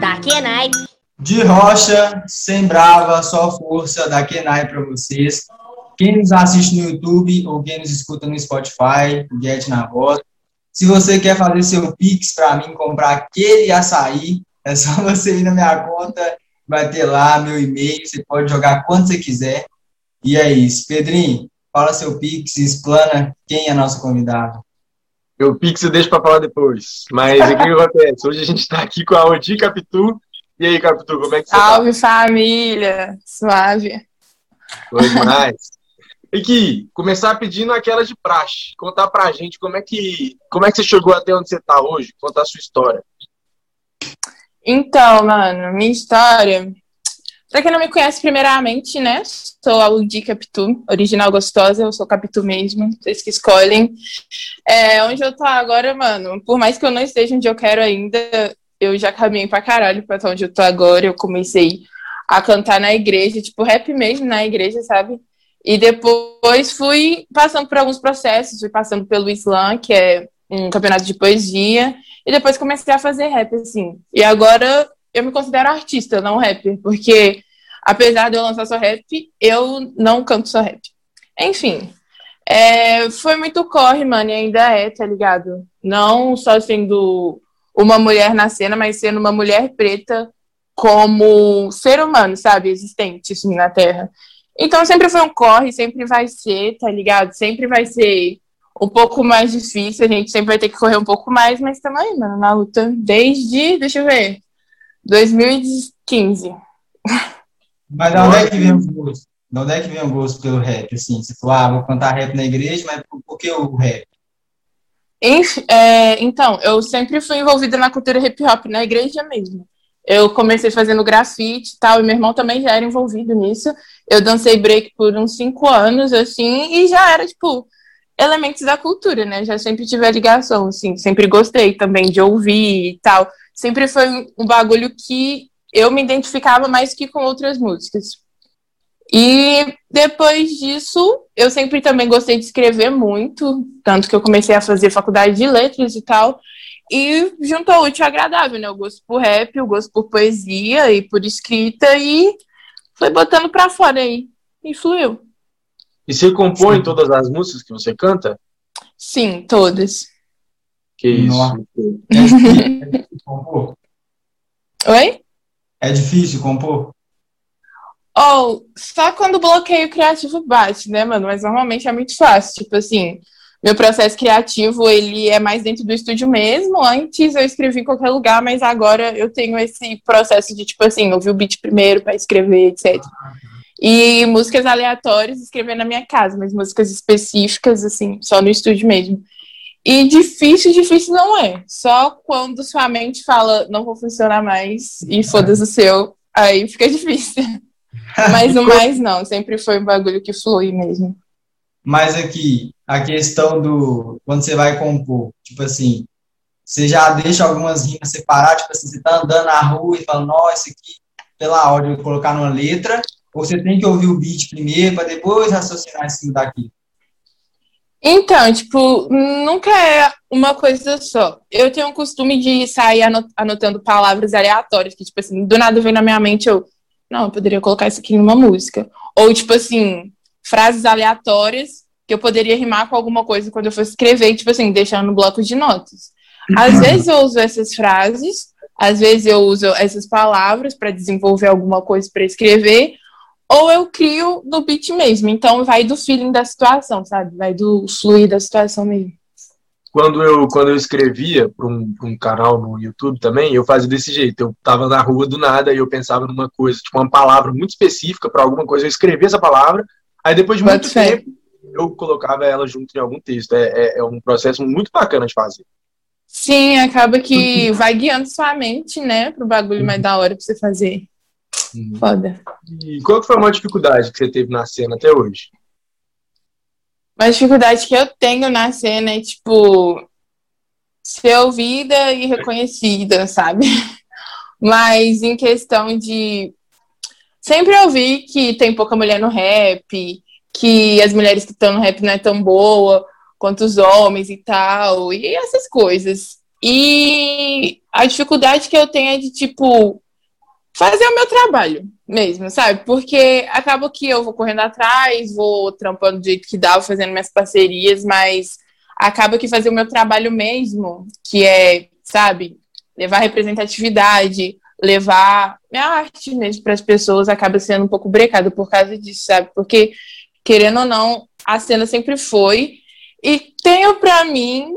da Kenai. De rocha, sem brava, só força da Kenai para vocês. Quem nos assiste no YouTube ou quem nos escuta no Spotify, Get na voz. Se você quer fazer seu Pix para mim comprar aquele açaí, é só você ir na minha conta, vai ter lá meu e-mail, você pode jogar quanto você quiser. E é isso. Pedrinho, fala seu Pix explana quem é nosso convidado. Meu Pix eu deixo para falar depois. Mas o que acontece? Hoje a gente está aqui com a Odi Capitu. E aí, Capitu, como é que você Salve, tá? família! Suave. Foi demais. E que começar pedindo aquela de praxe. Contar pra gente como é que, como é que você chegou até onde você tá hoje. Contar a sua história. Então, mano, minha história. Pra quem não me conhece, primeiramente, né? Sou a Ludi Capitu, original gostosa, eu sou Capitu mesmo, vocês que escolhem. É, onde eu tô agora, mano, por mais que eu não esteja onde eu quero ainda, eu já caminhei pra caralho pra onde eu tô agora. Eu comecei a cantar na igreja, tipo, rap mesmo na igreja, sabe? E depois fui passando por alguns processos, fui passando pelo Slam, que é um campeonato de poesia, e depois comecei a fazer rap, assim. E agora eu me considero artista, não rapper, porque apesar de eu lançar só rap, eu não canto só rap. Enfim, é, foi muito corre, mano, e ainda é, tá ligado? Não só sendo uma mulher na cena, mas sendo uma mulher preta como ser humano, sabe? Existente, assim, na Terra. Então sempre foi um corre, sempre vai ser, tá ligado? Sempre vai ser um pouco mais difícil, a gente sempre vai ter que correr um pouco mais, mas aí, mano, na luta desde, deixa eu ver, 2015. Mas de onde é que vem o gosto? De onde é que vem o gosto pelo rap? Assim, você falou, ah, vou cantar rap na igreja, mas por, que o rap? É, então, eu sempre fui envolvida na cultura hip hop, na igreja mesmo. Eu comecei fazendo grafite e tal, e meu irmão também já era envolvido nisso. Eu dancei break por uns cinco anos, assim, e já era, tipo, elementos da cultura, né? Já sempre tive a ligação, assim, sempre gostei também de ouvir e tal. Sempre foi um bagulho que eu me identificava mais que com outras músicas. E depois disso, eu sempre também gostei de escrever muito, tanto que eu comecei a fazer faculdade de letras e tal. E juntou útil agradável, né? O gosto por rap, o gosto por poesia e por escrita, e foi botando pra fora aí. E fluiu. E você compõe todas as músicas que você canta? Sim, todas. Que isso. Compor? Oi? É difícil compor? Oh, só quando o bloqueio criativo bate, né, mano? Mas normalmente é muito fácil. Tipo assim, meu processo criativo, ele é mais dentro do estúdio mesmo. Antes eu escrevi em qualquer lugar, mas agora eu tenho esse processo de, tipo assim, ouvir o beat primeiro para escrever, etc. E músicas aleatórias, escrever na minha casa, mas músicas específicas, assim, só no estúdio mesmo. E difícil, difícil não é. Só quando sua mente fala, não vou funcionar mais, e foda-se o seu, aí fica difícil. Mas o mais não, sempre foi um bagulho que flui mesmo. Mas aqui, a questão do. Quando você vai compor, tipo assim, você já deixa algumas rimas separadas, tipo assim, você tá andando na rua e fala, nossa, isso aqui, pela ordem, colocar numa letra, ou você tem que ouvir o beat primeiro para depois raciocinar em cima daquilo? Então, tipo, nunca é uma coisa só. Eu tenho o costume de sair anotando palavras aleatórias, que, tipo assim, do nada vem na minha mente, eu, não, eu poderia colocar isso aqui numa música. Ou, tipo assim, frases aleatórias que eu poderia rimar com alguma coisa quando eu fosse escrever, tipo assim, deixando no bloco de notas. Às uhum. vezes eu uso essas frases, às vezes eu uso essas palavras para desenvolver alguma coisa para escrever, ou eu crio no beat mesmo. Então vai do feeling da situação, sabe? Vai do fluir da situação mesmo. Quando eu, quando eu escrevia para um, um, canal no YouTube também, eu fazia desse jeito. Eu tava na rua do nada e eu pensava numa coisa, tipo uma palavra muito específica para alguma coisa, eu escrevia essa palavra, aí depois de muito tempo eu colocava ela junto em algum texto. É, é, é, um processo muito bacana de fazer. Sim, acaba que vai guiando sua mente, né, pro bagulho mais da hora pra você fazer. Uhum. Foda. E qual foi a maior dificuldade que você teve na cena até hoje? A dificuldade que eu tenho na cena é, tipo, ser ouvida e reconhecida, sabe? Mas em questão de. Sempre ouvi que tem pouca mulher no rap, que as mulheres que estão no rap não é tão boa quanto os homens e tal, e essas coisas. E A dificuldade que eu tenho é de, tipo, fazer o meu trabalho mesmo, sabe? Porque acaba que eu vou correndo atrás, vou trampando do jeito que dá, vou fazendo minhas parcerias, mas acaba que fazer o meu trabalho mesmo, que é, sabe, levar representatividade, levar minha arte mesmo para as pessoas, acaba sendo um pouco brecado por causa disso, sabe? Porque, querendo ou não, a cena sempre foi. E tenho para mim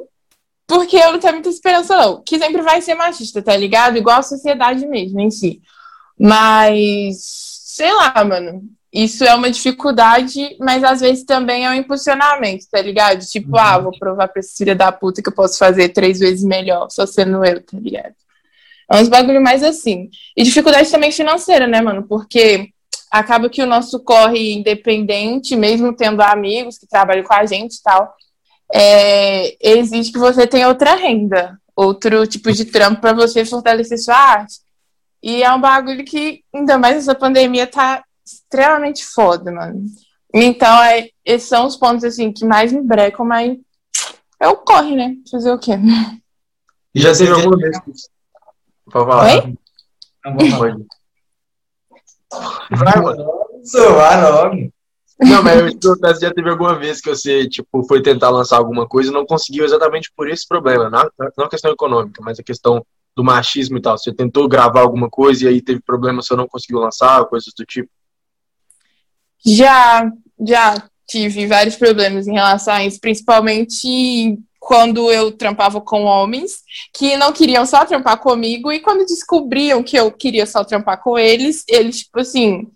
porque eu não tenho muita esperança, não. Que sempre vai ser machista, tá ligado? Igual a sociedade mesmo em si. Mas, sei lá, mano. Isso é uma dificuldade, mas às vezes também é um impulsionamento, tá ligado? Tipo, uhum. ah, vou provar pra esse filho da puta que eu posso fazer três vezes melhor, só sendo eu, tá ligado? É uns bagulho mais assim. E dificuldade também financeira, né, mano? Porque acaba que o nosso corre independente, mesmo tendo amigos que trabalham com a gente e tal, é, exige que você tenha outra renda, outro tipo de trampo para você fortalecer sua arte. E é um bagulho que, ainda mais essa pandemia, tá extremamente foda, mano. Então, é, esses são os pontos, assim, que mais me brecam, mas é o corre, né? Fazer o quê? E já teve alguma vez que... Pode falar. Oi? Não. Vai, mano. Vai logo. Não, mas eu já teve alguma vez que você, tipo, foi tentar lançar alguma coisa e não conseguiu exatamente por esse problema, não, não a questão econômica, mas a questão do machismo e tal. Você tentou gravar alguma coisa e aí teve problema, você não conseguiu lançar, coisas do tipo? Já, já tive vários problemas em relação a isso, principalmente quando eu trampava com homens que não queriam só trampar comigo e quando descobriam que eu queria só trampar com eles, eles, tipo assim,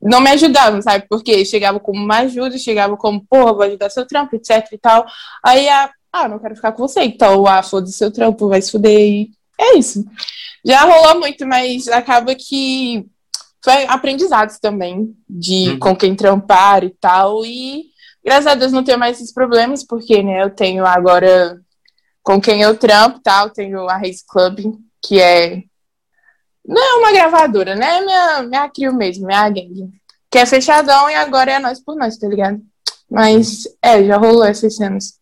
não me ajudavam, sabe? Porque chegava como uma ajuda, chegava como, porra, vou ajudar seu trampo, etc e tal. Aí, a, ah, não quero ficar com você, então, ah, foda-se seu trampo, vai se fuder e é isso. Já rolou muito, mas acaba que foi aprendizados também de uhum. com quem trampar e tal. E graças a Deus não tenho mais esses problemas, porque né, eu tenho agora com quem eu trampo tal, tenho a Race Club, que é não é uma gravadora, né? É minha, minha crio mesmo, minha gangue. Que é fechadão e agora é nós por nós, tá ligado? Mas, é, já rolou essas cenas.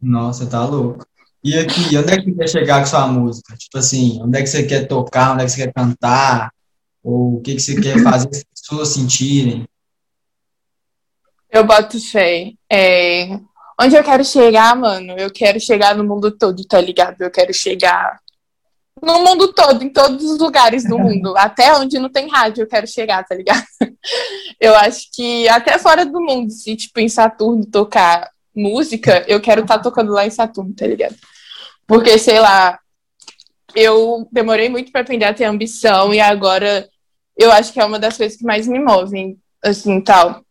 Nossa, tá louco. E aqui, onde é que você quer chegar com sua música? Tipo assim, onde é que você quer tocar, onde é que você quer cantar? Ou o que, que você quer fazer as pessoas sentirem? Eu boto fé. É... Onde eu quero chegar, mano? Eu quero chegar no mundo todo, tá ligado? Eu quero chegar no mundo todo, em todos os lugares do mundo, até onde não tem rádio eu quero chegar, tá ligado? Eu acho que até fora do mundo, se tipo em Saturno tocar música, eu quero estar tá tocando lá em Saturno, tá ligado? Porque sei lá, eu demorei muito para aprender a ter ambição e agora eu acho que é uma das coisas que mais me movem, assim, tal.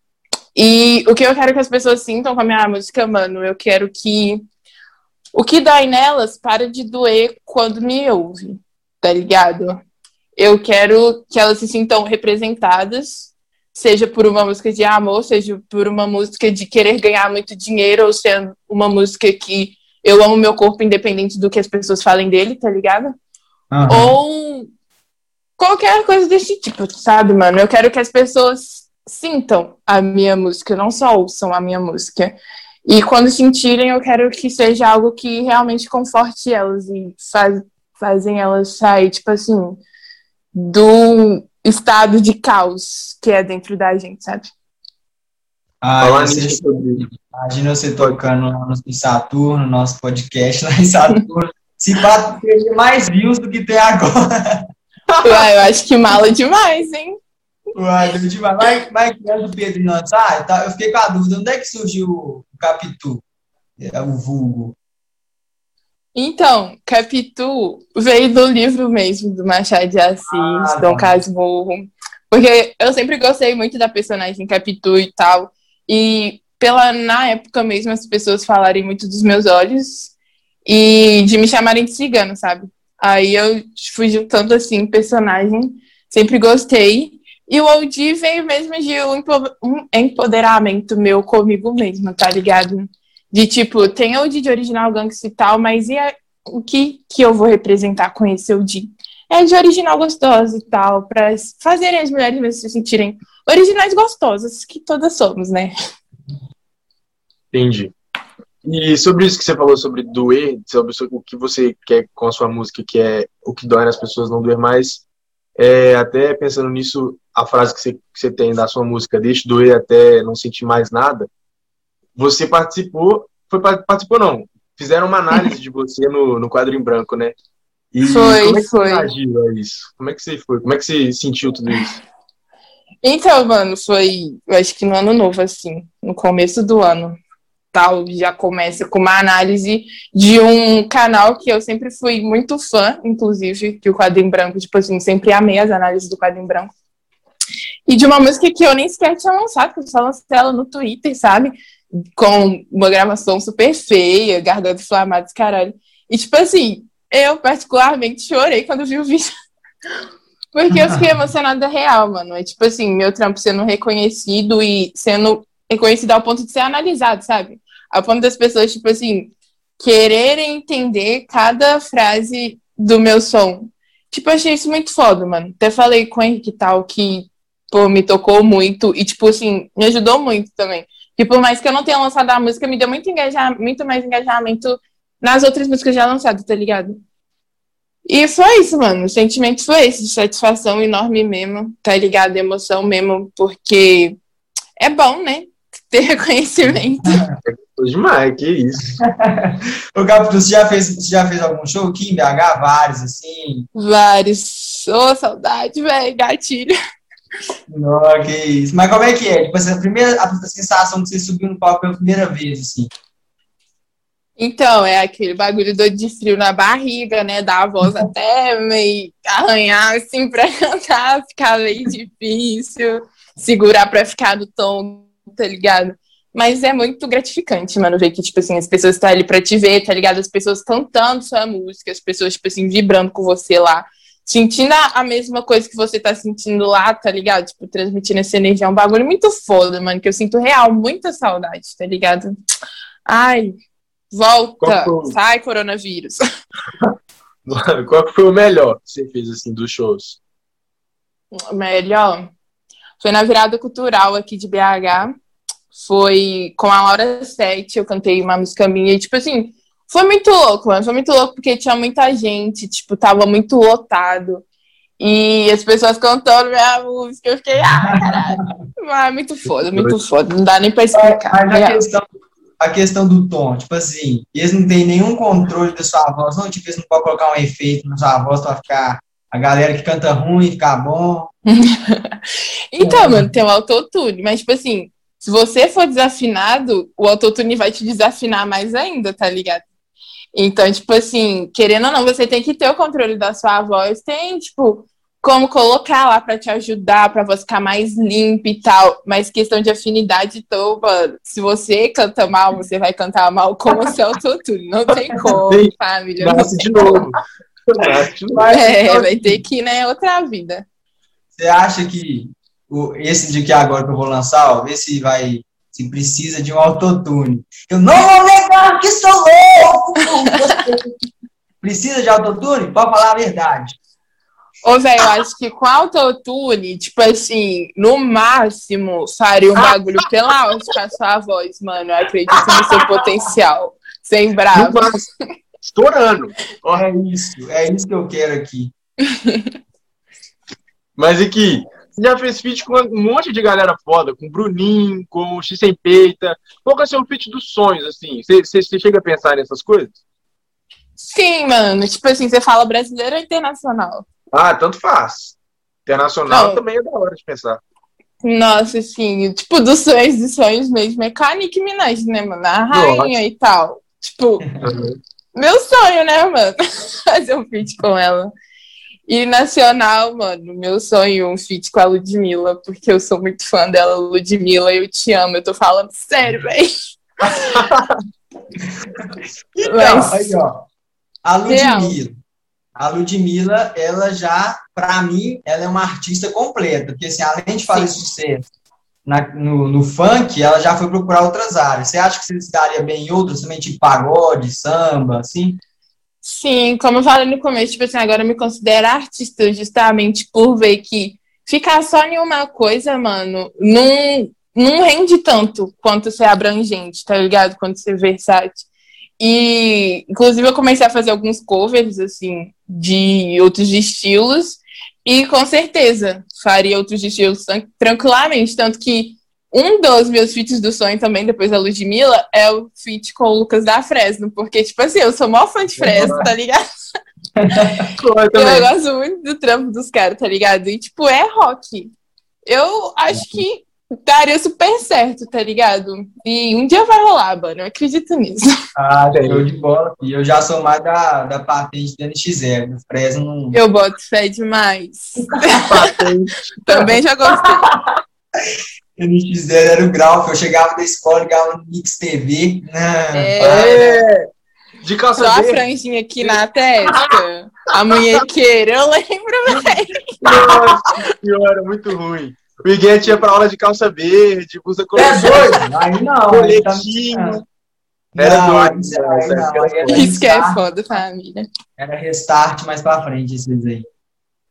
E o que eu quero que as pessoas sintam com a minha música, mano, eu quero que o que dói nelas para de doer quando me ouve, tá ligado? Eu quero que elas se sintam representadas, seja por uma música de amor, seja por uma música de querer ganhar muito dinheiro, ou sendo uma música que eu amo meu corpo independente do que as pessoas falem dele, tá ligado? Uhum. Ou qualquer coisa desse tipo, sabe, mano? Eu quero que as pessoas sintam a minha música, não só ouçam a minha música. E quando sentirem, eu quero que seja algo que realmente conforte elas e faz, fazem elas sair, tipo assim, do estado de caos que é dentro da gente, sabe? Ah, você, imagina você tocando lá no Saturno, nosso podcast lá em Saturno. Se bater mais views do que tem agora. Ué, eu acho que mala demais, hein? Uai, demais. Mas, mas é do Pedro Inançá, tá, eu fiquei com a dúvida, onde é que surgiu o Capitu? É o vulgo. Então, Capitu veio do livro mesmo do Machado de Assis, ah, Dom tá. Casmurro. Porque eu sempre gostei muito da personagem Capitu e tal. E pela na época mesmo as pessoas falarem muito dos meus olhos e de me chamarem de cigano, sabe? Aí eu fui juntando assim personagem, sempre gostei. E o OG veio mesmo de um empoderamento meu comigo mesmo, tá ligado? De tipo, tem OG de original gangsta e tal, mas e a, o que que eu vou representar com esse OG? É de original gostosa e tal, para fazerem as mulheres mesmo se sentirem originais gostosas, que todas somos, né? Entendi. E sobre isso que você falou sobre doer, sobre o que você quer com a sua música, que é o que dói nas pessoas não doer mais, é, até pensando nisso, a frase que você, que você tem da sua música, deixe doer até não sentir mais nada, você participou, foi participou não, fizeram uma análise de você no, no quadro em branco, né? E foi, como é que foi. Você reagiu a isso? Como é que você foi? Como é que você sentiu tudo isso? Então, mano, foi, eu acho que no ano novo, assim, no começo do ano, tal, já começa com uma análise de um canal que eu sempre fui muito fã, inclusive, que o Quadrinho Branco, tipo assim, sempre amei as análises do Quadrinho Branco. E de uma música que eu nem sequer tinha lançado, que eu só lancei ela no Twitter, sabe? Com uma gravação super feia, garganta inflamada, caralho. E, tipo assim, eu particularmente chorei quando vi o vídeo. Porque eu fiquei emocionada real, mano. É tipo assim, meu trampo sendo reconhecido e sendo reconhecido ao ponto de ser analisado, sabe? Ao ponto das pessoas, tipo assim, quererem entender cada frase do meu som. Tipo, achei isso muito foda, mano. Até falei com o Henrique tal que, pô, me tocou muito e, tipo assim, me ajudou muito também. Que por mais que eu não tenha lançado a música, me deu muito, muito mais engajamento nas outras músicas já lançadas, tá ligado? E foi isso, mano. O sentimento foi esse, de satisfação enorme mesmo, tá ligado? Emoção mesmo, porque é bom, né? Ter reconhecimento. É demais, que isso. Ô, Capitu, você já fez, você já fez algum show aqui em BH? Vários, assim? Vários. Ô, oh, saudade, velho, gatilho. Não, que isso. Mas como é que é? Tipo, a primeira a sensação que você subiu no palco pela primeira vez, assim? Então, é aquele bagulho do de frio na barriga, né? Dar a voz até meio arranhar, assim, pra cantar, ficar meio difícil, segurar pra ficar no tom, tá ligado? Mas é muito gratificante, mano, ver que, tipo assim, as pessoas estão ali pra te ver, tá ligado? As pessoas cantando sua música, as pessoas, tipo assim, vibrando com você lá, sentindo a, a mesma coisa que você tá sentindo lá, tá ligado? Tipo, transmitindo essa energia. É um bagulho muito foda, mano, que eu sinto real, muita saudade, tá ligado? Ai, Volta, sai coronavírus. Qual foi o melhor que você fez assim dos shows? O melhor foi na virada cultural aqui de BH. Foi com a Laura Sete, eu cantei uma música minha e tipo assim, foi muito louco, mano. Foi muito louco porque tinha muita gente, tipo, tava muito lotado. E as pessoas cantando minha música, eu fiquei, ah, caralho. Mas muito foda, muito foda. Não dá nem pra explicar. Mas a questão, a questão do tom, tipo assim, eles não têm nenhum controle da sua voz, não, tipo, eles não podem colocar um efeito na sua voz pra ficar a galera que canta ruim ficar bom. então, é. mano, tem o autotune, mas tipo assim, se você for desafinado, o autotune vai te desafinar mais ainda, tá ligado? Então, tipo assim, querendo ou não, você tem que ter o controle da sua voz, tem, tipo, como colocar lá para te ajudar, para você ficar mais limpo e tal. Mas questão de afinidade, então, mano, se você canta mal, você vai cantar mal como se autotune. Não tem como, família. Nasce de novo. É, vai ter que ir, né, outra vida. Você acha que o, esse de que agora que eu vou lançar, ó, ver se vai, se precisa de um autotune. Eu não vou negar que sou louco! precisa de autotune? Pode falar a verdade. Ô, velho, eu acho que com autotune, tipo assim, no máximo, faria um bagulho pela com a sua voz, mano. Eu acredito no seu potencial. Sem bravo. Estourando. Oh, é isso, é isso que eu quero aqui. Mas aqui, já fez feat com um monte de galera foda, com o Bruninho, com o X Sem Peita. Qual que é o seu feat dos sonhos, assim? Você, chega a pensar nessas coisas? Sim, mano. Tipo assim, você fala brasileiro ou internacional? Ah, tanto faz. Internacional Não. também é da hora de pensar. Nossa, assim, tipo, dos sonhos dos sonhos mesmo é com a Nicki Minaj, né, mano? A rainha Nossa. e tal. Tipo, uhum. meu sonho, né, mano? Fazer um feat com ela. E nacional, mano, meu sonho, um feat com a Ludmilla, porque eu sou muito fã dela, Ludmilla, eu te amo, eu tô falando sério, velho. então, Mas... aí, ó, a Ludmilla. A Ludmilla, ela já, para mim, ela é uma artista completa, porque assim, além de fazer Sim. sucesso na, no, no, funk, ela já foi procurar outras áreas. Você acha que você se daria bem em outras, também, tipo pagode, samba, assim? Sim, como eu falei no começo, tipo assim, agora eu me considero artista justamente por ver que ficar só em uma coisa, mano, não, não rende tanto quanto ser abrangente, tá ligado? Quanto ser versátil. E, inclusive, eu comecei a fazer alguns covers, assim, de outros estilos, e com certeza faria outros estilos tranquilamente. Tanto que um dos meus feats do sonho também, depois da Ludmilla, é o feat com o Lucas da Fresno, porque, tipo assim, eu sou maior fã de Fresno, tá ligado? eu gosto muito do trampo dos caras, tá ligado? E, tipo, é rock. Eu acho que daria super certo, tá ligado? E um dia vai rolar, mano. Eu acredito nisso. Ah, show de bola. E eu já sou mais da, da patente da NX0. Do Fresno. Eu boto fé demais. Também já gostei. NX0 era o grau, que eu chegava da escola, ligava no Mix TV. É. é. De calça Só verde. a franjinha aqui na testa. A munhequeira, eu lembro, velho. Nossa senhora, muito ruim. O Iguete ia pra aula de calça verde, blusa colorida. É doido? Aí não. Coletinho. Tá... Era não, doido. Aí, não, era isso que é foda, família. Era restart mais pra frente, esses aí.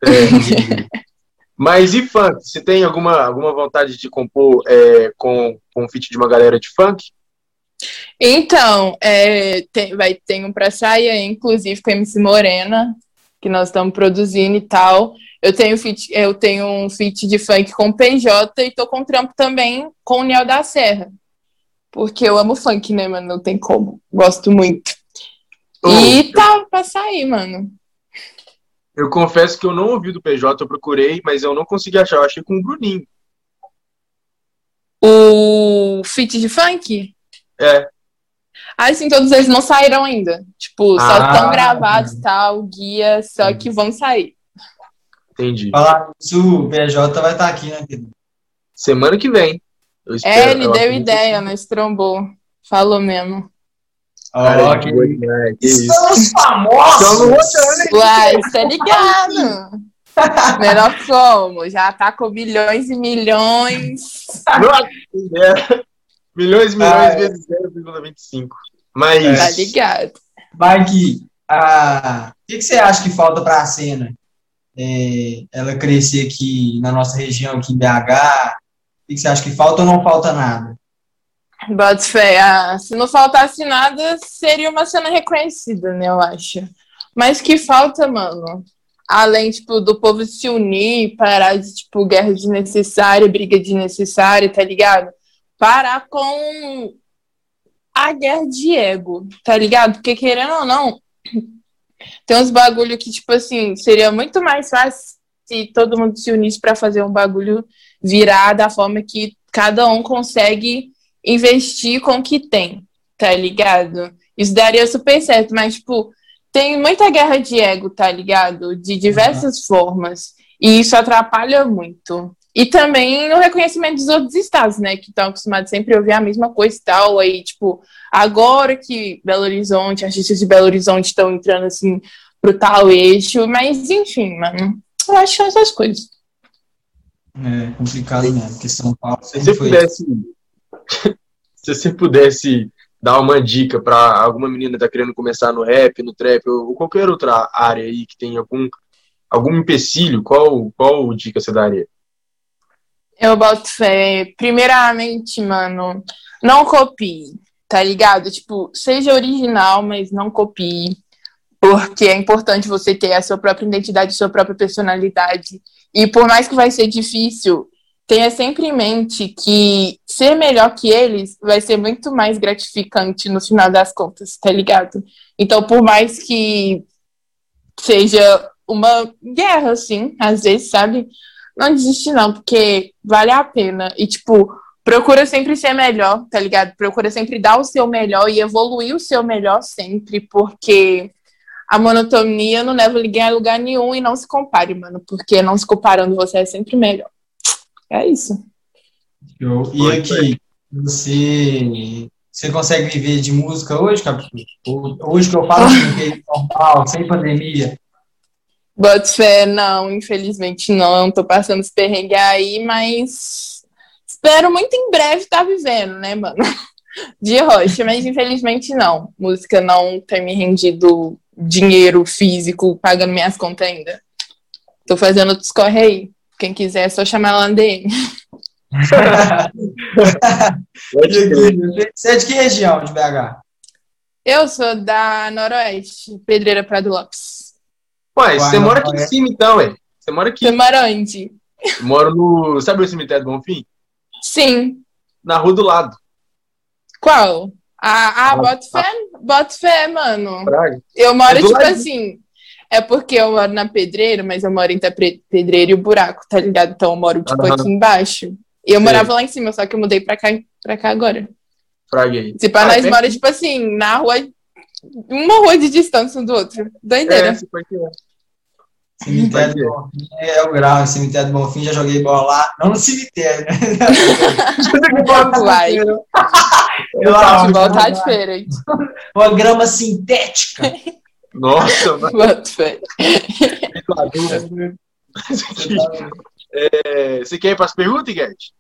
É, Mas e funk? Você tem alguma, alguma vontade de compor é, com, com um feat de uma galera de funk? Então, é, tem, vai, tem um pra sair, inclusive com a MC Morena, que nós estamos produzindo e tal. Eu tenho, feat, eu tenho um feat de funk com PJ e tô com trampo também com o Neo da Serra. Porque eu amo funk, né, mano? Não tem como. Gosto muito. Oh, e tá pra sair, mano. Eu confesso que eu não ouvi do PJ, eu procurei, mas eu não consegui achar. Eu achei com o Bruninho. O feat de funk? É. Ah, sim, todos eles não saíram ainda. Tipo, só ah, estão gravados e tal, guia, só que vão sair. Entendi. Falar isso, o BJ vai estar tá aqui, né, querido? Semana que vem. é, ele deu ideia, mas trombou. Falou mesmo. Ó, que, que Estamos famosos! Uai, tá ligado? Menor como? Já tá com milhões e milhões. Nossa, milhões e milhões ah, é. vezes 0,25. Mas. Tá ligado. Mike, ah, o que, que você acha que falta para a cena? é, ela crescer aqui na nossa região, aqui em BH? O que você acha que falta ou não falta nada? Bota fé. Ah, se não faltasse nada, seria uma cena reconhecida, né? Eu acho. Mas que falta, mano? Além, tipo, do povo se unir, parar de, tipo, guerra desnecessária, briga desnecessária, tá ligado? Parar com a guerra de ego, tá ligado? Porque, querendo ou não, tem uns bagulho que, tipo assim, seria muito mais fácil se todo mundo se unisse para fazer um bagulho virar da forma que cada um consegue investir com o que tem, tá ligado? Isso daria super certo, mas, tipo, tem muita guerra de ego, tá ligado? De diversas uhum. formas. E isso atrapalha muito. E também o reconhecimento dos outros estados, né? Que estão acostumados sempre a ouvir a mesma coisa e tal. Aí, tipo, agora que Belo Horizonte, artistas de Belo Horizonte estão entrando, assim, pro tal eixo. Mas, enfim, mano. Eu acho essas coisas. É complicado mesmo, porque São Paulo se você foi... pudesse Se você pudesse dar uma dica para alguma menina que tá querendo começar no rap, no trap, ou qualquer outra área aí que tem algum, algum empecilho, qual, qual dica você daria? Eu boto fé. Primeiramente, mano, não copie, tá ligado? Tipo, seja original, mas não copie. Porque é importante você ter a sua própria identidade, a sua própria personalidade. E por mais que vai ser difícil, tenha sempre em mente que ser melhor que eles vai ser muito mais gratificante no final das contas, tá ligado? Então, por mais que seja uma guerra, assim, às vezes, sabe? não desiste não, porque vale a pena. E, tipo, procura sempre ser melhor, tá ligado? Procura sempre dar o seu melhor e evoluir o seu melhor sempre, porque a monotonia não leva ninguém a lugar nenhum e não se compare, mano, porque não se comparando você é sempre melhor. É isso. E aqui, você, você consegue viver de música hoje, Capitu? Hoje que eu falo assim, normal, sem pandemia, Boto fé, não, infelizmente não. Tô passando esse perrengue aí, mas espero muito em breve estar tá vivendo, né, mano? De rocha, mas infelizmente não. Música não tem me rendido dinheiro físico pagando minhas contas ainda. Tô fazendo outros corre aí. Quem quiser é só chamar lá no DM. Você é de que região de BH? Eu sou da Noroeste, Pedreira Prado Lopes. Ué, você mora aqui em cima então, ué? Você mora aqui? Você mora onde? Eu moro no. Sabe o cemitério do Bonfim? Sim. Na rua do lado. Qual? Ah, ah boto fé, boto fé, mano. Praga. Eu moro, tipo lado. assim. É porque eu moro na Pedreira, mas eu moro entre a Pedreira e o buraco, tá ligado? Então eu moro, tipo, aqui embaixo. E eu Sim. morava lá em cima, só que eu mudei pra cá, pra cá agora. Fraguei. Tipo, ah, nós é mora, tipo assim, na rua. Uma rua de distância um do outro. Doideira. É, Cemitério do Bonfim é o grau, cemitério do Bonfim, já joguei bola lá, não no cemitério, né? Vai. Eu acho tá diferente. Uma grama sintética. Nossa, mano. é, você quer ir para as perguntas, Guedes?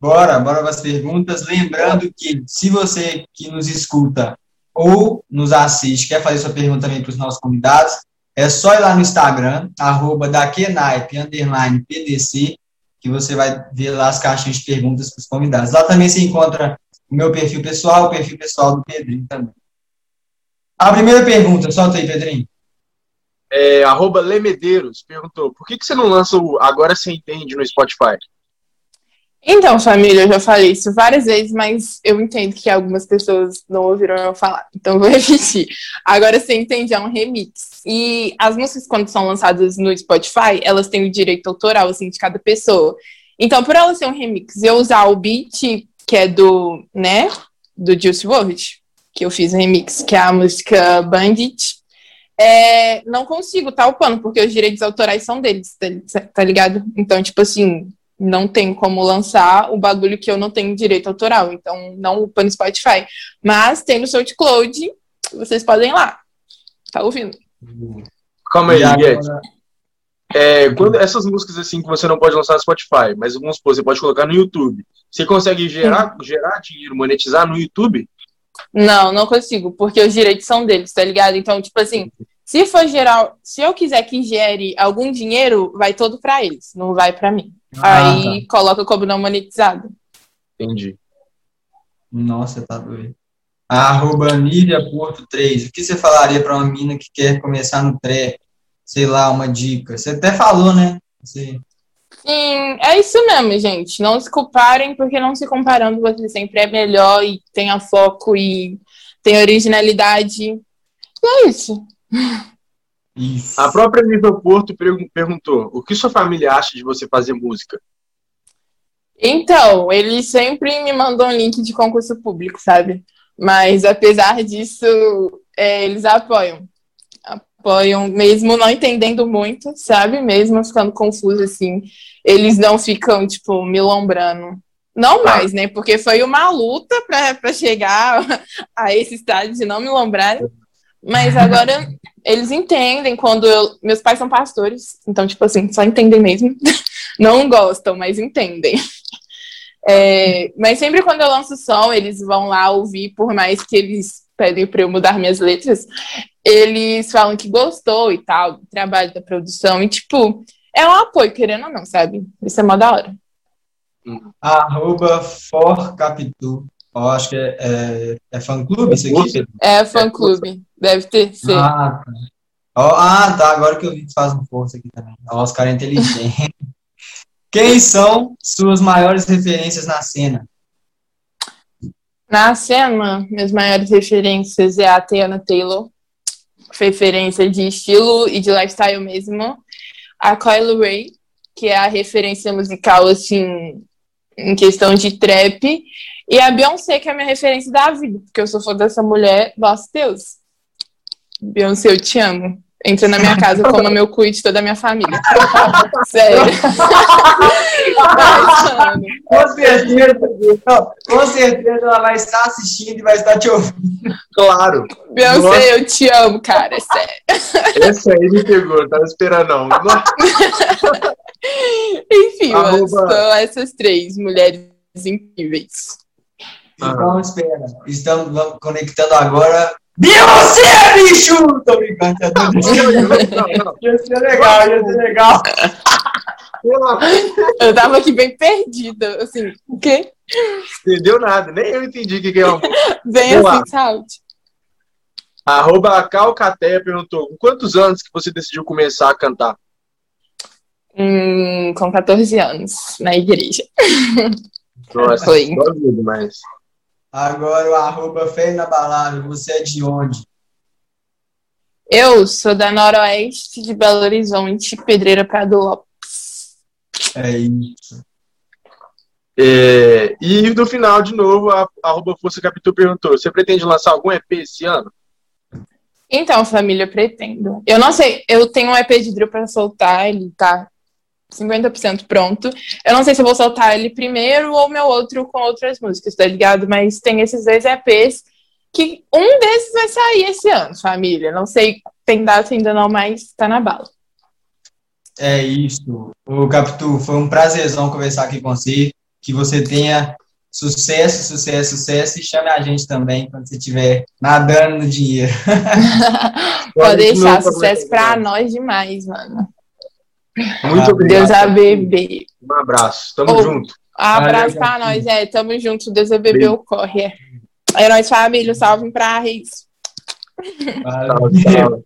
Bora, bora para as perguntas. Lembrando que se você que nos escuta ou nos assiste quer fazer sua pergunta também para os nossos convidados, é só ir lá no Instagram, arroba daquenaipe, underline PDC, que você vai ver lá as caixinhas de perguntas para os convidados. Lá também se encontra o meu perfil pessoal, o perfil pessoal do Pedrinho também. A primeira pergunta, solta aí, Pedrinho. É, arroba Lemedeiros perguntou, por que, que você não lança o Agora Você Entende no Spotify? Então, família, eu já falei isso várias vezes, mas eu entendo que algumas pessoas não ouviram eu falar. Então, vou repetir. Agora você entende, é um remix. E as músicas, quando são lançadas no Spotify, elas têm o direito autoral, assim, de cada pessoa. Então, por ela ser um remix e eu usar o beat, que é do, né, do Juice WRLD, que eu fiz o remix, que é a música Bandit, é, não consigo tá upando, porque os direitos autorais são deles, tá, tá ligado? Então, tipo assim, não tem como lançar o bagulho que eu não tenho direito autoral. Então, não upa no Spotify. Mas tem no SoundCloud, vocês podem ir lá. Tá ouvindo? Calma aí, Guedes. É, quando essas músicas assim que você não pode lançar no Spotify, mas vamos supor, você pode colocar no YouTube. Você consegue gerar, gerar dinheiro, monetizar no YouTube? Não, não consigo, porque os direitos são deles, tá ligado? Então, tipo assim, se for gerar, se eu quiser que gere algum dinheiro, vai todo para eles, não vai para mim. Ah, Aí tá. coloca como não monetizado. Entendi. Nossa, tá doido. Arroba Nília Porto 3. O que você falaria para uma mina que quer começar no trap? Sei lá, uma dica. Você até falou, né? Sim, é isso mesmo, gente. Não se comparem, porque não se comparando você sempre é melhor e tenha foco e tem originalidade. E é isso. Isso. A própria Nível Porto perguntou: o que sua família acha de você fazer música? Então, eles sempre me mandam um link de concurso público, sabe? Mas apesar disso, é, eles apoiam. Apoiam, mesmo não entendendo muito, sabe? Mesmo ficando confuso assim. Eles não ficam, tipo, me lombrando. Não tá. mais, né? Porque foi uma luta para chegar a esse estágio de não me lombrar. Mas agora eles entendem quando eu. Meus pais são pastores, então, tipo assim, só entendem mesmo. Não gostam, mas entendem. É, mas sempre quando eu lanço som, eles vão lá ouvir, por mais que eles pedem para eu mudar minhas letras, eles falam que gostou e tal, do trabalho da produção, e tipo, é um apoio, querendo ou não, sabe? Isso é mó da hora. Arroba forcapitu. Eu acho que é, é, é fã-clube isso aqui? É fã-clube. Deve ter, sim. Ah, tá. Oh, ah, tá. Agora que eu vi que faz um força aqui também. Oh, os caras inteligentes. Quem são suas maiores referências na cena? Na cena, minhas maiores referências é a Tiana Taylor, referência de estilo e de lifestyle mesmo. A Coyle Ray, que é a referência musical, assim, em questão de trap. E a Beyoncé, que é a minha referência da vida, porque eu sou fã dessa mulher, nosso Deus. Beyoncé, eu te amo. Entra na minha casa, coma meu cu e de toda a minha família. Sério. com certeza, com certeza ela vai estar assistindo e vai estar te ouvindo. Claro. Beyoncé, eu te amo, cara, é sério. Essa aí me pegou, tava esperando não. Enfim, Arroba... são essas três mulheres incríveis. Então, espera. Estamos conectando agora Beyoncé, bicho! Tô brincando, ia ser legal, ia ser legal. Eu tava aqui bem perdida, assim, o quê? Entendeu nada, nem eu entendi o que, que é um. Bem Vamos assim, sabe? Arroba Calcateia perguntou: com quantos anos que você decidiu começar a cantar? Hum, com 14 anos, na igreja. Nossa, Foi. duvido, mas. Agora o arroba Fé na Balada, você é de onde? Eu sou da Noroeste de Belo Horizonte, Pedreira Prado Lopes. É isso. É, e no final, de novo, a arroba Força Capitu perguntou: você pretende lançar algum EP esse ano? Então, família, pretendo. Eu não sei, eu tenho um EP de drill pra soltar, ele tá 50% pronto. Eu não sei se eu vou soltar ele primeiro ou meu outro com outras músicas, tá ligado? Mas tem esses dois EPs que um desses vai sair esse ano, família. Não sei, tem data ainda não, mas tá na bala. É isso. O Capitu, foi um prazerzão conversar aqui com você. Que você tenha sucesso, sucesso, sucesso. E chame a gente também quando você estiver nadando no dinheiro. Pode deixar, sucesso pra nós demais, mano. Muito Ah, obrigado. Deus a beber. Um abraço. Tamo Ô, junto. Abraço pra nós, é. Tamo junto. Deus a beber o corre. É. Nóis, família. Salve pra Reis. Valeu. Tchau, tchau.